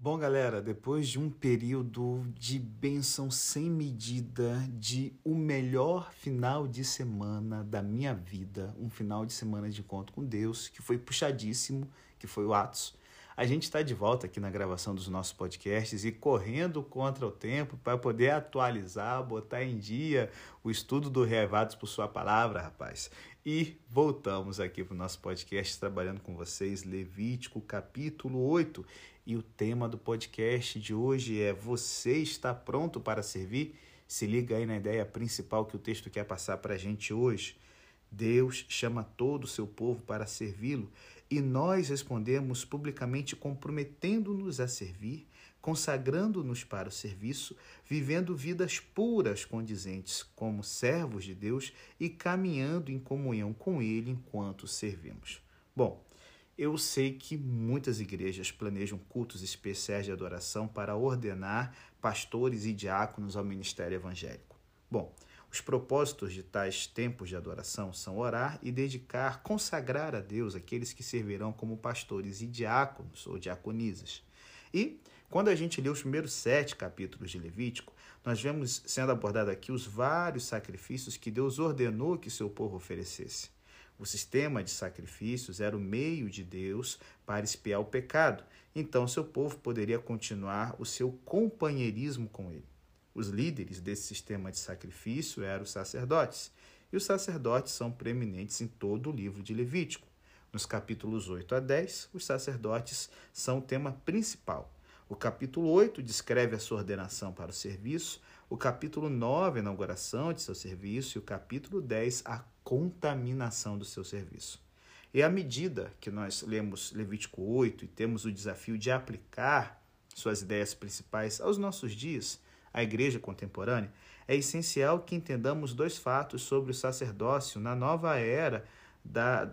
Bom, galera, depois de um período de bênção sem medida, de o melhor final de semana da minha vida, um final de semana de encontro com Deus, que foi puxadíssimo, que foi o Atos. A gente está de volta aqui na gravação dos nossos podcasts e correndo contra o tempo para poder atualizar, botar em dia o estudo do Reavados por Sua Palavra, rapaz. E voltamos aqui para o nosso podcast trabalhando com vocês, Levítico capítulo 8. E o tema do podcast de hoje é Você está pronto para servir? Se liga aí na ideia principal que o texto quer passar para a gente hoje. Deus chama todo o seu povo para servi-lo e nós respondemos publicamente comprometendo-nos a servir, consagrando-nos para o serviço, vivendo vidas puras, condizentes como servos de Deus e caminhando em comunhão com Ele enquanto servimos. Bom, eu sei que muitas igrejas planejam cultos especiais de adoração para ordenar pastores e diáconos ao ministério evangélico. Bom, os propósitos de tais tempos de adoração são orar e dedicar, consagrar a Deus aqueles que servirão como pastores e diáconos ou diaconisas. E, quando a gente lê os primeiros sete capítulos de Levítico, nós vemos sendo abordado aqui os vários sacrifícios que Deus ordenou que seu povo oferecesse. O sistema de sacrifícios era o meio de Deus para espiar o pecado, então seu povo poderia continuar o seu companheirismo com ele. Os líderes desse sistema de sacrifício eram os sacerdotes, e os sacerdotes são preeminentes em todo o livro de Levítico. Nos capítulos 8 a 10, os sacerdotes são o tema principal. O capítulo 8 descreve a sua ordenação para o serviço, o capítulo 9, a inauguração de seu serviço, e o capítulo 10, a contaminação do seu serviço. E à medida que nós lemos Levítico 8 e temos o desafio de aplicar suas ideias principais aos nossos dias, a igreja contemporânea, é essencial que entendamos dois fatos sobre o sacerdócio na nova era da,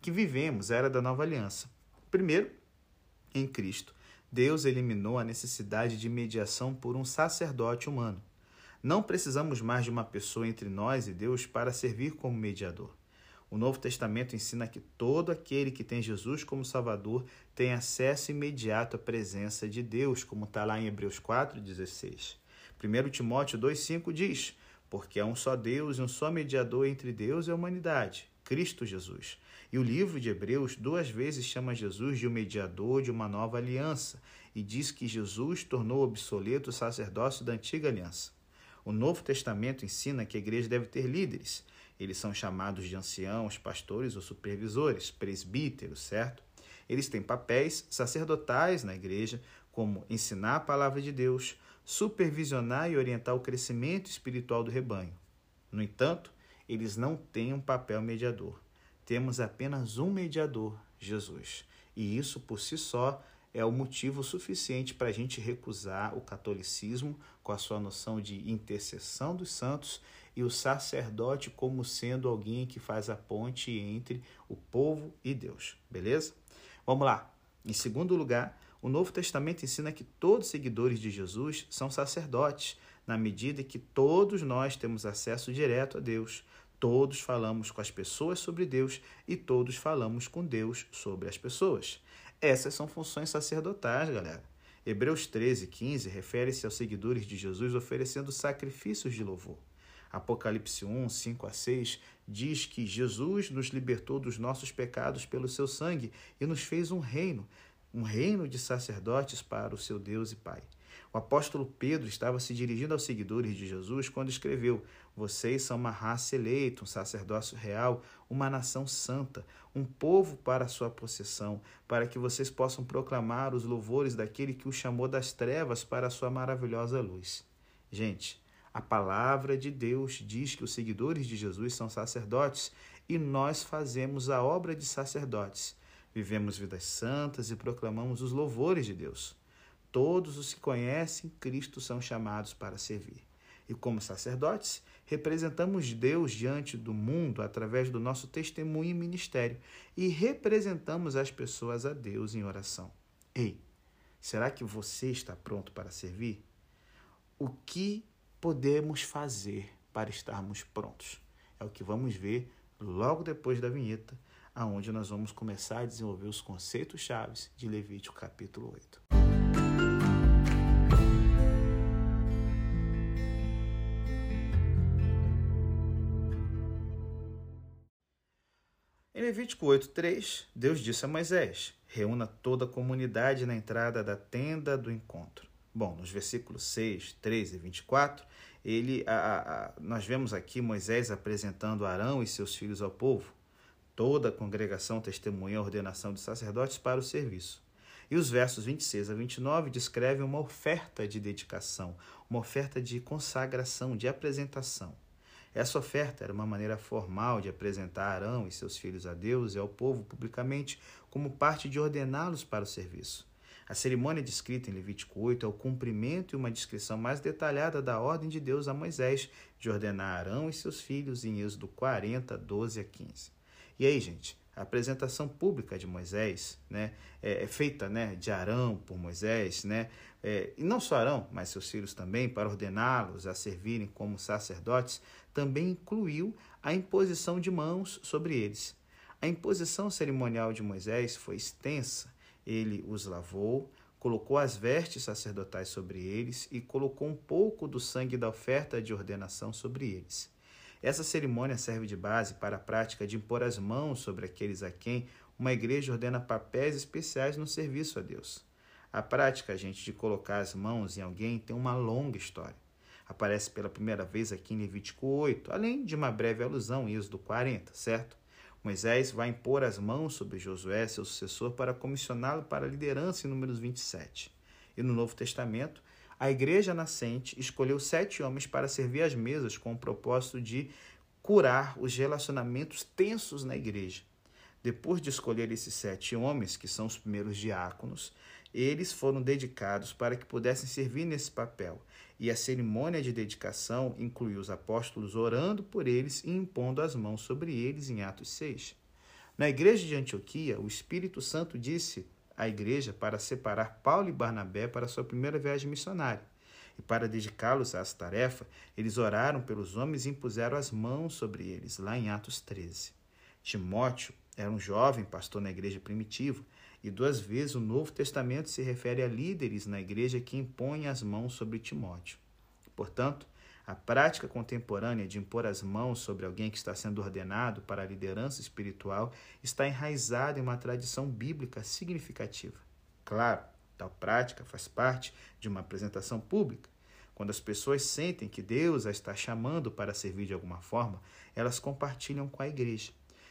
que vivemos, a era da nova aliança. Primeiro, em Cristo, Deus eliminou a necessidade de mediação por um sacerdote humano. Não precisamos mais de uma pessoa entre nós e Deus para servir como mediador. O Novo Testamento ensina que todo aquele que tem Jesus como Salvador tem acesso imediato à presença de Deus, como está lá em Hebreus 4,16. 1 Timóteo 2,5 diz: Porque há um só Deus e um só mediador entre Deus e a humanidade, Cristo Jesus. E o livro de Hebreus duas vezes chama Jesus de o um mediador de uma nova aliança e diz que Jesus tornou obsoleto o sacerdócio da antiga aliança. O Novo Testamento ensina que a igreja deve ter líderes. Eles são chamados de anciãos, pastores ou supervisores, presbíteros, certo? Eles têm papéis sacerdotais na igreja, como ensinar a palavra de Deus, supervisionar e orientar o crescimento espiritual do rebanho. No entanto, eles não têm um papel mediador. Temos apenas um mediador, Jesus. E isso por si só é o motivo suficiente para a gente recusar o catolicismo com a sua noção de intercessão dos santos e o sacerdote como sendo alguém que faz a ponte entre o povo e Deus. Beleza? Vamos lá. Em segundo lugar, o Novo Testamento ensina que todos os seguidores de Jesus são sacerdotes, na medida que todos nós temos acesso direto a Deus. Todos falamos com as pessoas sobre Deus e todos falamos com Deus sobre as pessoas. Essas são funções sacerdotais, galera. Hebreus 13, 15 refere-se aos seguidores de Jesus oferecendo sacrifícios de louvor. Apocalipse 1, 5 a 6 diz que Jesus nos libertou dos nossos pecados pelo seu sangue e nos fez um reino, um reino de sacerdotes para o seu Deus e Pai. O apóstolo Pedro estava se dirigindo aos seguidores de Jesus quando escreveu: Vocês são uma raça eleita, um sacerdócio real, uma nação santa, um povo para a sua possessão, para que vocês possam proclamar os louvores daquele que o chamou das trevas para a sua maravilhosa luz. Gente, a palavra de Deus diz que os seguidores de Jesus são sacerdotes e nós fazemos a obra de sacerdotes. Vivemos vidas santas e proclamamos os louvores de Deus. Todos os que conhecem Cristo são chamados para servir. E como sacerdotes, representamos Deus diante do mundo através do nosso testemunho e ministério e representamos as pessoas a Deus em oração. Ei, será que você está pronto para servir? O que podemos fazer para estarmos prontos? É o que vamos ver logo depois da vinheta, aonde nós vamos começar a desenvolver os conceitos chaves de Levítico capítulo 8. Em Levítico 8:3, Deus disse a Moisés: Reúna toda a comunidade na entrada da tenda do encontro. Bom, nos versículos 6, 3 e 24, ele, a, a, nós vemos aqui Moisés apresentando Arão e seus filhos ao povo. Toda a congregação testemunha a ordenação dos sacerdotes para o serviço. E os versos 26 a 29 descrevem uma oferta de dedicação, uma oferta de consagração, de apresentação. Essa oferta era uma maneira formal de apresentar Arão e seus filhos a Deus e ao povo publicamente, como parte de ordená-los para o serviço. A cerimônia descrita em Levítico 8 é o cumprimento e uma descrição mais detalhada da ordem de Deus a Moisés de ordenar Arão e seus filhos em Êxodo 40, 12 a 15. E aí, gente, a apresentação pública de Moisés, né, é, é feita, né, de Arão por Moisés, né, é, e não só Arão, mas seus filhos também, para ordená-los a servirem como sacerdotes, também incluiu a imposição de mãos sobre eles. A imposição cerimonial de Moisés foi extensa. Ele os lavou, colocou as vestes sacerdotais sobre eles e colocou um pouco do sangue da oferta de ordenação sobre eles. Essa cerimônia serve de base para a prática de impor as mãos sobre aqueles a quem uma igreja ordena papéis especiais no serviço a Deus. A prática, gente, de colocar as mãos em alguém tem uma longa história aparece pela primeira vez aqui em Levítico 8, além de uma breve alusão em Êxodo 40, certo? Moisés vai impor as mãos sobre Josué, seu sucessor, para comissioná-lo para a liderança em Números 27. E no Novo Testamento, a igreja nascente escolheu sete homens para servir as mesas com o propósito de curar os relacionamentos tensos na igreja. Depois de escolher esses sete homens, que são os primeiros diáconos, eles foram dedicados para que pudessem servir nesse papel e a cerimônia de dedicação incluiu os apóstolos orando por eles e impondo as mãos sobre eles em Atos 6. Na igreja de Antioquia, o Espírito Santo disse à igreja para separar Paulo e Barnabé para sua primeira viagem missionária. E para dedicá-los a essa tarefa, eles oraram pelos homens e impuseram as mãos sobre eles, lá em Atos 13. Timóteo era um jovem pastor na igreja primitiva e duas vezes o Novo Testamento se refere a líderes na igreja que impõem as mãos sobre Timóteo. Portanto, a prática contemporânea de impor as mãos sobre alguém que está sendo ordenado para a liderança espiritual está enraizada em uma tradição bíblica significativa. Claro, tal prática faz parte de uma apresentação pública. Quando as pessoas sentem que Deus a está chamando para servir de alguma forma, elas compartilham com a igreja.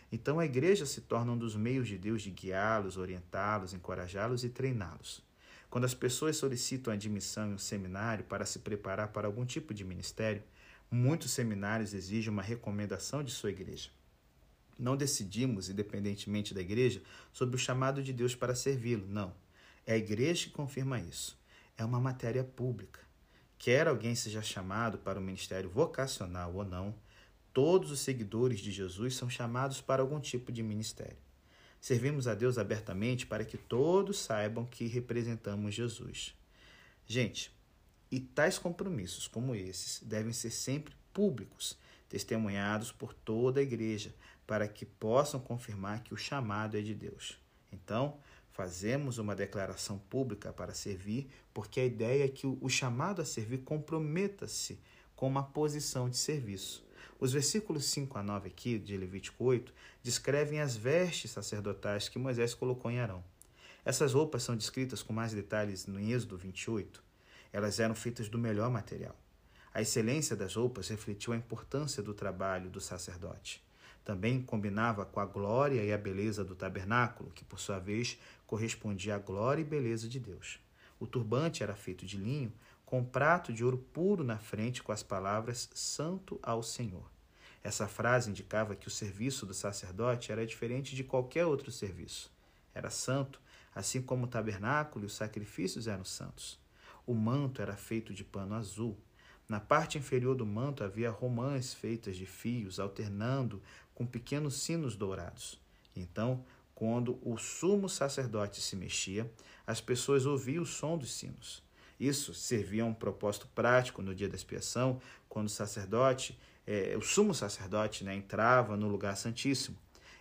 Então a igreja se torna um dos meios de Deus de guiá-los, orientá-los, encorajá-los e treiná-los. Quando as pessoas solicitam admissão em um seminário para se preparar para algum tipo de ministério, muitos seminários exigem uma recomendação de sua igreja. Não decidimos, independentemente da igreja, sobre o chamado de Deus para servi-lo. Não. É a igreja que confirma isso. É uma matéria pública. Quer alguém seja chamado para o ministério vocacional ou não, Todos os seguidores de Jesus são chamados para algum tipo de ministério. Servimos a Deus abertamente para que todos saibam que representamos Jesus. Gente, e tais compromissos como esses devem ser sempre públicos, testemunhados por toda a igreja, para que possam confirmar que o chamado é de Deus. Então, fazemos uma declaração pública para servir, porque a ideia é que o chamado a servir comprometa-se com uma posição de serviço. Os versículos 5 a 9 aqui de Levítico 8 descrevem as vestes sacerdotais que Moisés colocou em Arão. Essas roupas são descritas com mais detalhes no Êxodo 28. Elas eram feitas do melhor material. A excelência das roupas refletiu a importância do trabalho do sacerdote. Também combinava com a glória e a beleza do tabernáculo, que por sua vez correspondia à glória e beleza de Deus. O turbante era feito de linho, com um prato de ouro puro na frente com as palavras Santo ao Senhor. Essa frase indicava que o serviço do sacerdote era diferente de qualquer outro serviço. Era santo, assim como o tabernáculo e os sacrifícios eram santos. O manto era feito de pano azul. Na parte inferior do manto havia romãs feitas de fios, alternando com pequenos sinos dourados. Então, quando o sumo sacerdote se mexia, as pessoas ouviam o som dos sinos. Isso servia a um propósito prático no dia da expiação, quando o sacerdote, é, o sumo sacerdote, né, entrava no lugar santíssimo.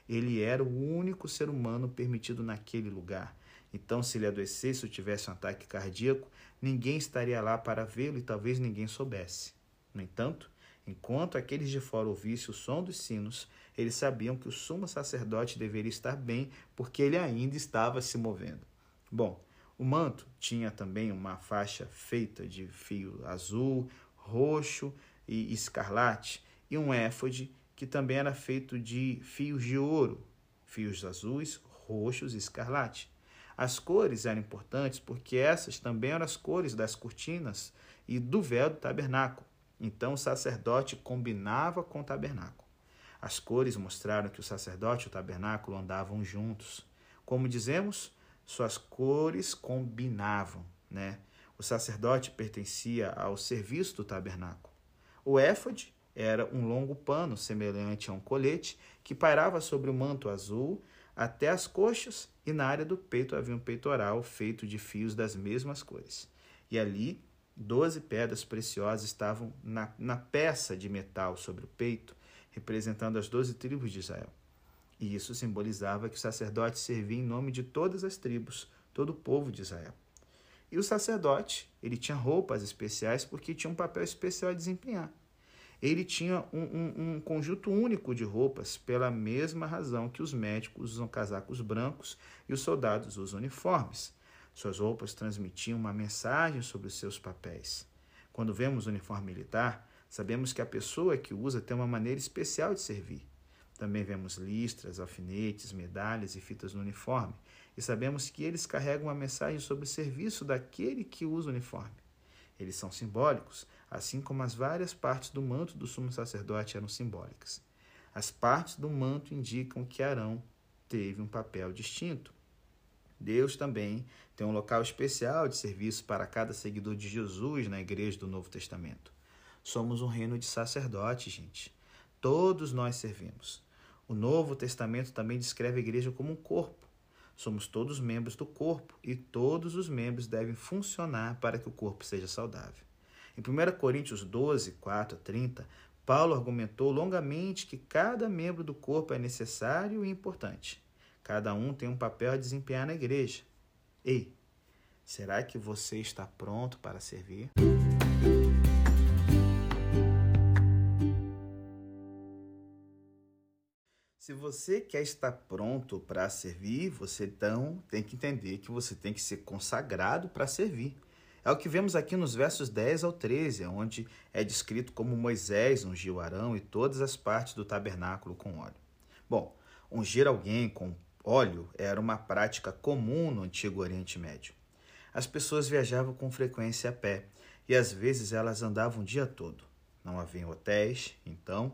Ele era o único ser humano permitido naquele lugar. Então, se ele adoecesse ou tivesse um ataque cardíaco, ninguém estaria lá para vê-lo e talvez ninguém soubesse. No entanto, enquanto aqueles de fora ouvissem o som dos sinos, eles sabiam que o sumo sacerdote deveria estar bem, porque ele ainda estava se movendo. Bom, o manto tinha também uma faixa feita de fio azul, roxo e escarlate, e um éfode que também era feito de fios de ouro, fios azuis, roxos e escarlate. As cores eram importantes porque essas também eram as cores das cortinas e do véu do tabernáculo. Então o sacerdote combinava com o tabernáculo. As cores mostraram que o sacerdote e o tabernáculo andavam juntos. Como dizemos, suas cores combinavam, né? O sacerdote pertencia ao serviço do tabernáculo. O éfode era um longo pano semelhante a um colete que pairava sobre o manto azul até as coxas e na área do peito havia um peitoral feito de fios das mesmas cores. E ali, doze pedras preciosas estavam na, na peça de metal sobre o peito, representando as doze tribos de Israel. E isso simbolizava que o sacerdote servia em nome de todas as tribos, todo o povo de Israel. E o sacerdote, ele tinha roupas especiais porque tinha um papel especial a desempenhar. Ele tinha um, um, um conjunto único de roupas, pela mesma razão que os médicos usam casacos brancos e os soldados usam uniformes. Suas roupas transmitiam uma mensagem sobre os seus papéis. Quando vemos o uniforme militar, sabemos que a pessoa que usa tem uma maneira especial de servir. Também vemos listras, alfinetes, medalhas e fitas no uniforme, e sabemos que eles carregam uma mensagem sobre o serviço daquele que usa o uniforme. Eles são simbólicos, assim como as várias partes do manto do sumo sacerdote eram simbólicas. As partes do manto indicam que Arão teve um papel distinto. Deus também tem um local especial de serviço para cada seguidor de Jesus na igreja do Novo Testamento. Somos um reino de sacerdotes, gente. Todos nós servimos. O Novo Testamento também descreve a igreja como um corpo. Somos todos membros do corpo e todos os membros devem funcionar para que o corpo seja saudável. Em 1 Coríntios 12, 4 a 30, Paulo argumentou longamente que cada membro do corpo é necessário e importante. Cada um tem um papel a desempenhar na igreja. Ei, será que você está pronto para servir? Se você quer estar pronto para servir, você então tem que entender que você tem que ser consagrado para servir. É o que vemos aqui nos versos 10 ao 13, onde é descrito como Moisés ungiu Arão e todas as partes do tabernáculo com óleo. Bom, ungir alguém com óleo era uma prática comum no antigo Oriente Médio. As pessoas viajavam com frequência a pé e às vezes elas andavam o dia todo. Não havia hotéis, então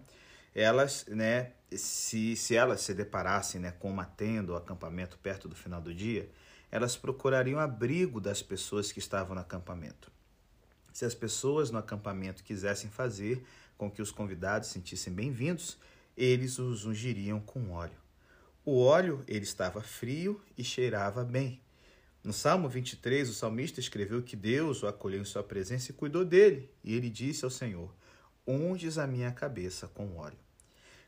elas, né, se, se elas se deparassem né, com uma tenda ou acampamento perto do final do dia, elas procurariam abrigo das pessoas que estavam no acampamento. Se as pessoas no acampamento quisessem fazer com que os convidados se sentissem bem-vindos, eles os ungiriam com óleo. O óleo ele estava frio e cheirava bem. No Salmo 23, o salmista escreveu que Deus o acolheu em sua presença e cuidou dele, e ele disse ao Senhor: Unges a minha cabeça com óleo.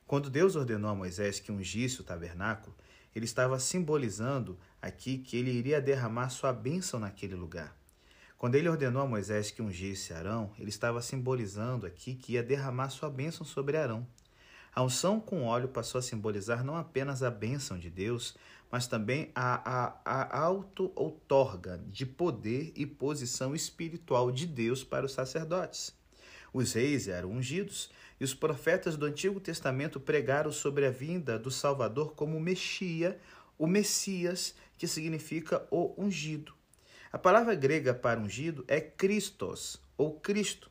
Quando Deus ordenou a Moisés que ungisse o tabernáculo, ele estava simbolizando aqui que ele iria derramar sua bênção naquele lugar. Quando ele ordenou a Moisés que ungisse Arão, ele estava simbolizando aqui que ia derramar sua bênção sobre Arão. A unção com óleo passou a simbolizar não apenas a bênção de Deus, mas também a, a, a auto-outorga de poder e posição espiritual de Deus para os sacerdotes. Os reis eram ungidos, e os profetas do Antigo Testamento pregaram sobre a vinda do Salvador como Mexia, o Messias, que significa o ungido. A palavra grega para ungido é Christos, ou Cristo.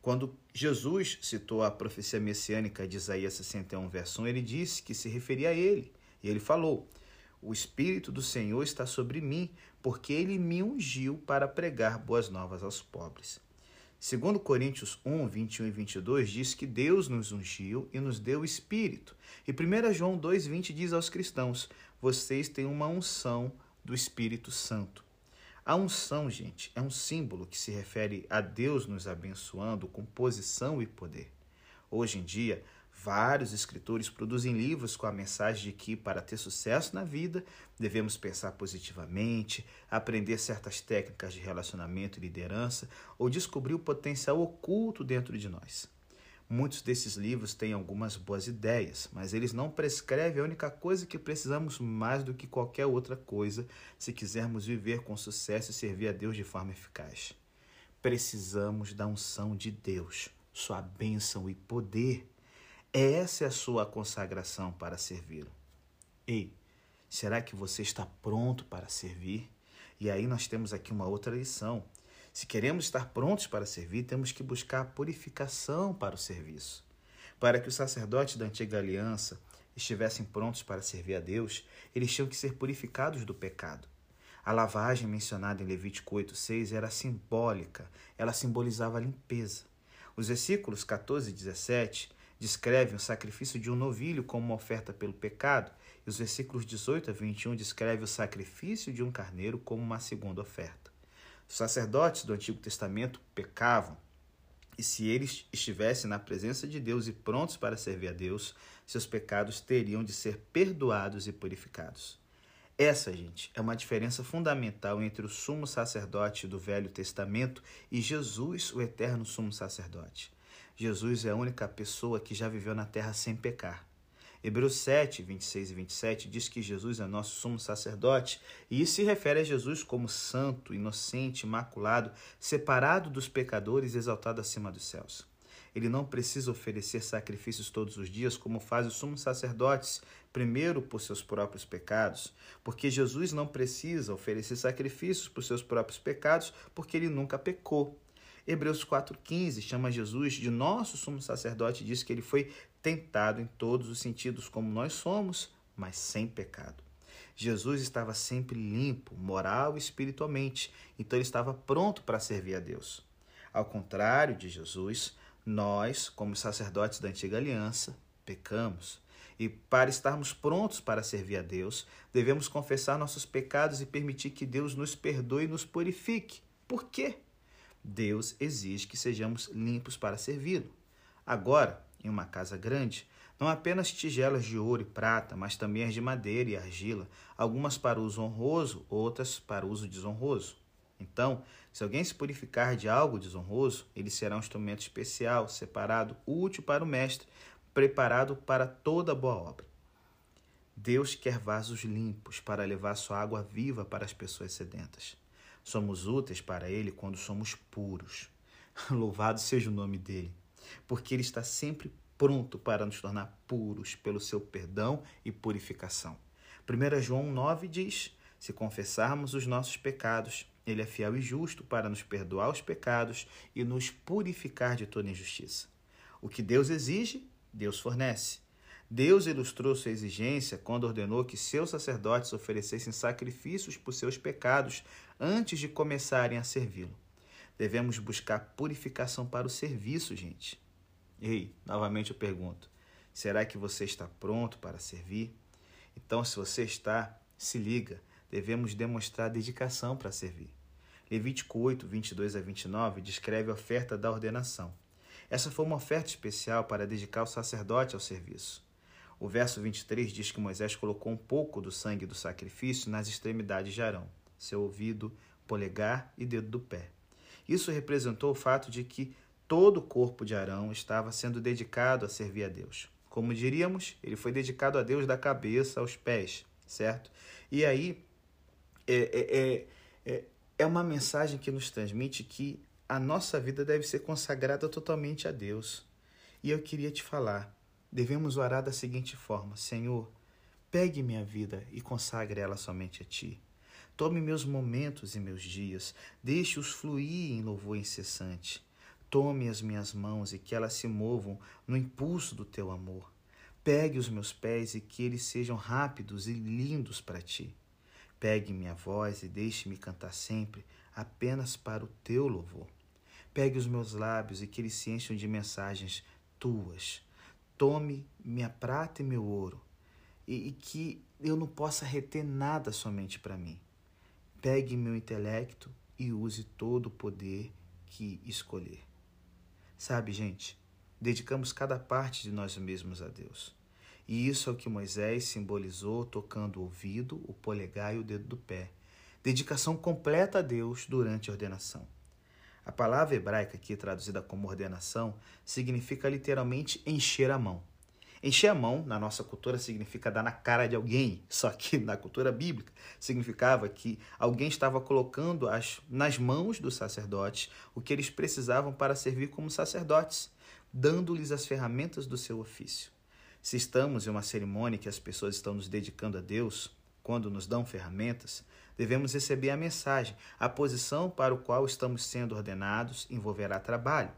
Quando Jesus citou a profecia messiânica de Isaías 61, verso 1, ele disse que se referia a ele. E ele falou: O Espírito do Senhor está sobre mim, porque ele me ungiu para pregar boas novas aos pobres. Segundo Coríntios 1, 21 e 22 diz que Deus nos ungiu e nos deu Espírito. E 1 João 2, 20 diz aos cristãos, vocês têm uma unção do Espírito Santo. A unção, gente, é um símbolo que se refere a Deus nos abençoando com posição e poder. Hoje em dia, Vários escritores produzem livros com a mensagem de que, para ter sucesso na vida, devemos pensar positivamente, aprender certas técnicas de relacionamento e liderança ou descobrir o potencial oculto dentro de nós. Muitos desses livros têm algumas boas ideias, mas eles não prescrevem a única coisa que precisamos mais do que qualquer outra coisa se quisermos viver com sucesso e servir a Deus de forma eficaz. Precisamos da unção de Deus, sua bênção e poder. Essa é a sua consagração para servi-lo. Ei, será que você está pronto para servir? E aí nós temos aqui uma outra lição. Se queremos estar prontos para servir, temos que buscar a purificação para o serviço. Para que os sacerdotes da antiga aliança estivessem prontos para servir a Deus, eles tinham que ser purificados do pecado. A lavagem mencionada em Levítico 8,6 era simbólica, ela simbolizava a limpeza. Os versículos 14 e 17 descrevem o sacrifício de um novilho como uma oferta pelo pecado, e os versículos 18 a 21 descrevem o sacrifício de um carneiro como uma segunda oferta. Os sacerdotes do Antigo Testamento pecavam, e se eles estivessem na presença de Deus e prontos para servir a Deus, seus pecados teriam de ser perdoados e purificados. Essa, gente, é uma diferença fundamental entre o sumo sacerdote do Velho Testamento e Jesus, o eterno sumo sacerdote. Jesus é a única pessoa que já viveu na terra sem pecar. Hebreus 7, 26 e 27 diz que Jesus é nosso sumo sacerdote, e isso se refere a Jesus como santo, inocente, imaculado, separado dos pecadores e exaltado acima dos céus. Ele não precisa oferecer sacrifícios todos os dias, como fazem os sumos sacerdotes, primeiro por seus próprios pecados, porque Jesus não precisa oferecer sacrifícios por seus próprios pecados, porque ele nunca pecou. Hebreus 4,15 chama Jesus de nosso sumo sacerdote e diz que ele foi tentado em todos os sentidos como nós somos, mas sem pecado. Jesus estava sempre limpo, moral e espiritualmente, então ele estava pronto para servir a Deus. Ao contrário de Jesus, nós, como sacerdotes da antiga aliança, pecamos. E para estarmos prontos para servir a Deus, devemos confessar nossos pecados e permitir que Deus nos perdoe e nos purifique. Por quê? Deus exige que sejamos limpos para servi-lo. Agora, em uma casa grande, não apenas tigelas de ouro e prata, mas também as de madeira e argila, algumas para uso honroso, outras para uso desonroso. Então, se alguém se purificar de algo desonroso, ele será um instrumento especial, separado, útil para o mestre, preparado para toda boa obra. Deus quer vasos limpos para levar sua água viva para as pessoas sedentas. Somos úteis para Ele quando somos puros. Louvado seja o nome dele, porque Ele está sempre pronto para nos tornar puros pelo seu perdão e purificação. 1 João 9 diz: Se confessarmos os nossos pecados, Ele é fiel e justo para nos perdoar os pecados e nos purificar de toda injustiça. O que Deus exige, Deus fornece. Deus ilustrou sua exigência quando ordenou que seus sacerdotes oferecessem sacrifícios por seus pecados antes de começarem a servi-lo. Devemos buscar purificação para o serviço, gente. Ei, novamente eu pergunto: será que você está pronto para servir? Então, se você está, se liga, devemos demonstrar dedicação para servir. Levítico 8, 22 a 29 descreve a oferta da ordenação. Essa foi uma oferta especial para dedicar o sacerdote ao serviço. O verso 23 diz que Moisés colocou um pouco do sangue do sacrifício nas extremidades de Arão, seu ouvido, polegar e dedo do pé. Isso representou o fato de que todo o corpo de Arão estava sendo dedicado a servir a Deus. Como diríamos, ele foi dedicado a Deus da cabeça aos pés, certo? E aí é, é, é, é, é uma mensagem que nos transmite que a nossa vida deve ser consagrada totalmente a Deus. E eu queria te falar, devemos orar da seguinte forma: Senhor, pegue minha vida e consagre ela somente a Ti. Tome meus momentos e meus dias, deixe-os fluir em louvor incessante. Tome as minhas mãos e que elas se movam no impulso do teu amor. Pegue os meus pés e que eles sejam rápidos e lindos para ti. Pegue minha voz e deixe-me cantar sempre apenas para o teu louvor. Pegue os meus lábios e que eles se encham de mensagens tuas tome minha prata e meu ouro, e, e que eu não possa reter nada somente para mim. Pegue meu intelecto e use todo o poder que escolher. Sabe, gente, dedicamos cada parte de nós mesmos a Deus. E isso é o que Moisés simbolizou tocando o ouvido, o polegar e o dedo do pé. Dedicação completa a Deus durante a ordenação. A palavra hebraica aqui traduzida como ordenação significa literalmente encher a mão. Encher a mão, na nossa cultura, significa dar na cara de alguém, só que na cultura bíblica significava que alguém estava colocando as, nas mãos dos sacerdotes o que eles precisavam para servir como sacerdotes, dando-lhes as ferramentas do seu ofício. Se estamos em uma cerimônia que as pessoas estão nos dedicando a Deus, quando nos dão ferramentas, devemos receber a mensagem. A posição para o qual estamos sendo ordenados envolverá trabalho.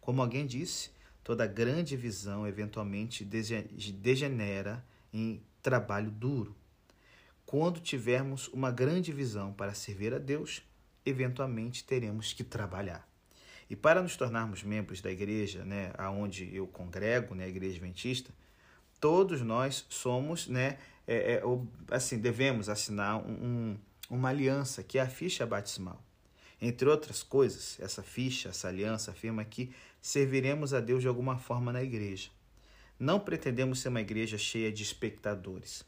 Como alguém disse, toda grande visão eventualmente degenera em trabalho duro. Quando tivermos uma grande visão para servir a Deus, eventualmente teremos que trabalhar. E para nos tornarmos membros da igreja, né, aonde eu congrego, né, a igreja adventista, todos nós somos, né, é, é, assim, devemos assinar um, uma aliança, que é a ficha batismal. Entre outras coisas, essa ficha, essa aliança afirma que serviremos a Deus de alguma forma na igreja. Não pretendemos ser uma igreja cheia de espectadores.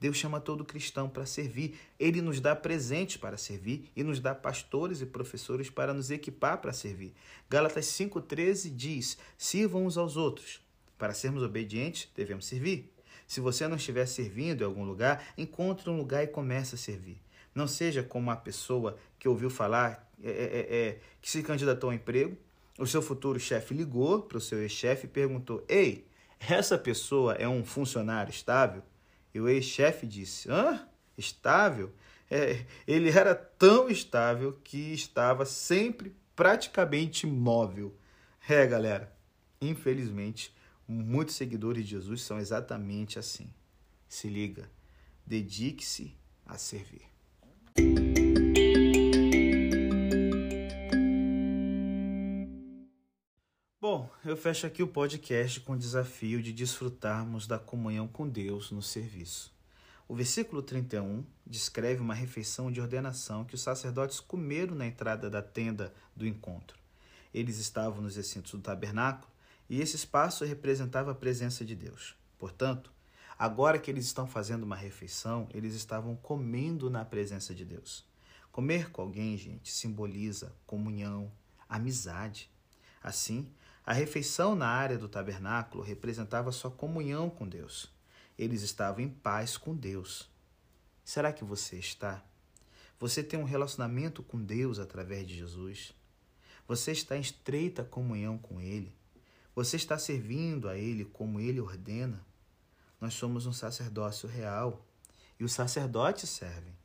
Deus chama todo cristão para servir. Ele nos dá presentes para servir e nos dá pastores e professores para nos equipar para servir. Gálatas 5,13 diz: sirvam uns aos outros. Para sermos obedientes, devemos servir. Se você não estiver servindo em algum lugar, encontre um lugar e comece a servir. Não seja como a pessoa que ouviu falar é, é, é, é que se candidatou ao emprego o seu futuro chefe ligou para o seu ex-chefe e perguntou: Ei, essa pessoa é um funcionário estável? E o ex-chefe disse: Hã? Estável? É, ele era tão estável que estava sempre praticamente imóvel. É, galera, infelizmente, muitos seguidores de Jesus são exatamente assim. Se liga, dedique-se a servir. Bom, eu fecho aqui o podcast com o desafio de desfrutarmos da comunhão com Deus no serviço. O versículo 31 descreve uma refeição de ordenação que os sacerdotes comeram na entrada da tenda do encontro. Eles estavam nos recintos do tabernáculo e esse espaço representava a presença de Deus. Portanto, agora que eles estão fazendo uma refeição, eles estavam comendo na presença de Deus. Comer com alguém, gente, simboliza comunhão, amizade. Assim, a refeição na área do tabernáculo representava sua comunhão com Deus. Eles estavam em paz com Deus. Será que você está? Você tem um relacionamento com Deus através de Jesus? Você está em estreita comunhão com Ele? Você está servindo a Ele como Ele ordena? Nós somos um sacerdócio real e os sacerdotes servem.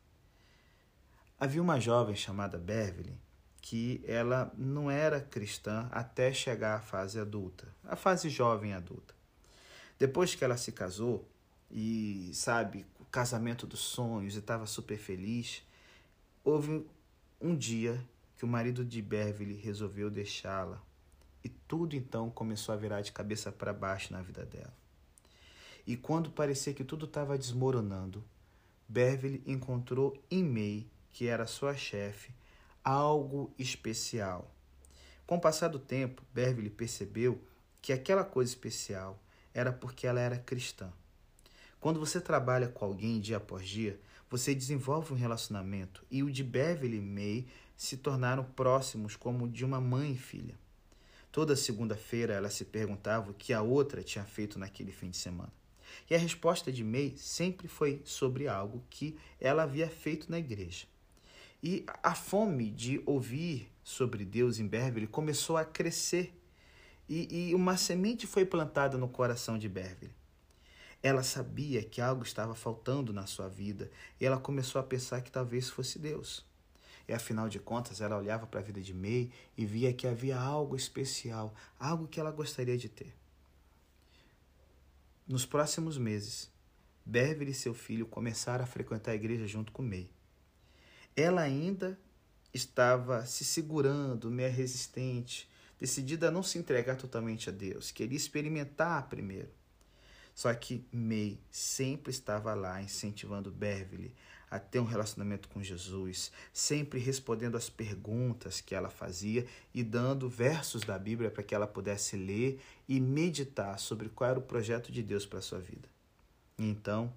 Havia uma jovem chamada Beverly que ela não era cristã até chegar à fase adulta, a fase jovem adulta. Depois que ela se casou e, sabe, o casamento dos sonhos e estava super feliz, houve um dia que o marido de Beverly resolveu deixá-la e tudo então começou a virar de cabeça para baixo na vida dela. E quando parecia que tudo estava desmoronando, Beverly encontrou em May, que era sua chefe, algo especial. Com o passar do tempo, Beverly percebeu que aquela coisa especial era porque ela era cristã. Quando você trabalha com alguém dia após dia, você desenvolve um relacionamento e o de Beverly e May se tornaram próximos como de uma mãe e filha. Toda segunda-feira ela se perguntava o que a outra tinha feito naquele fim de semana. E a resposta de May sempre foi sobre algo que ela havia feito na igreja. E a fome de ouvir sobre Deus em Beverly começou a crescer. E, e uma semente foi plantada no coração de Beverly. Ela sabia que algo estava faltando na sua vida e ela começou a pensar que talvez fosse Deus. E afinal de contas, ela olhava para a vida de May e via que havia algo especial, algo que ela gostaria de ter. Nos próximos meses, Beverly e seu filho começaram a frequentar a igreja junto com May ela ainda estava se segurando, meio resistente, decidida a não se entregar totalmente a Deus, queria experimentar primeiro. Só que May sempre estava lá incentivando Beverly a ter um relacionamento com Jesus, sempre respondendo às perguntas que ela fazia e dando versos da Bíblia para que ela pudesse ler e meditar sobre qual era o projeto de Deus para a sua vida. E então,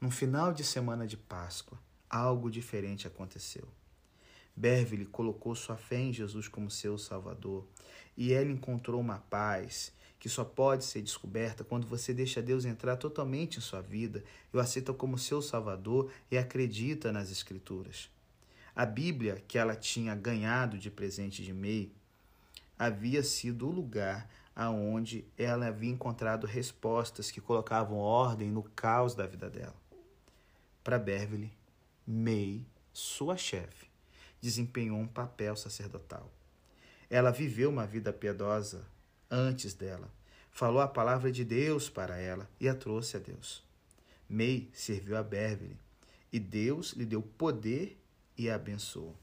no final de semana de Páscoa, algo diferente aconteceu. Beverly colocou sua fé em Jesus como seu Salvador e ela encontrou uma paz que só pode ser descoberta quando você deixa Deus entrar totalmente em sua vida e o aceita como seu Salvador e acredita nas Escrituras. A Bíblia que ela tinha ganhado de presente de May havia sido o lugar aonde ela havia encontrado respostas que colocavam ordem no caos da vida dela. Para Beverly, May, sua chefe, desempenhou um papel sacerdotal. Ela viveu uma vida piedosa antes dela. Falou a palavra de Deus para ela e a trouxe a Deus. May serviu a Beverly e Deus lhe deu poder e a abençoou.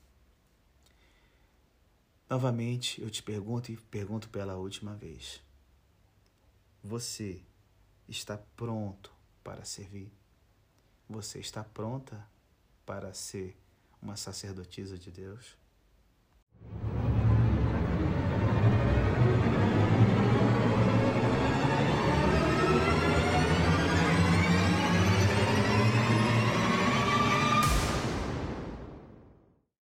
Novamente, eu te pergunto e pergunto pela última vez. Você está pronto para servir? Você está pronta para ser uma sacerdotisa de Deus?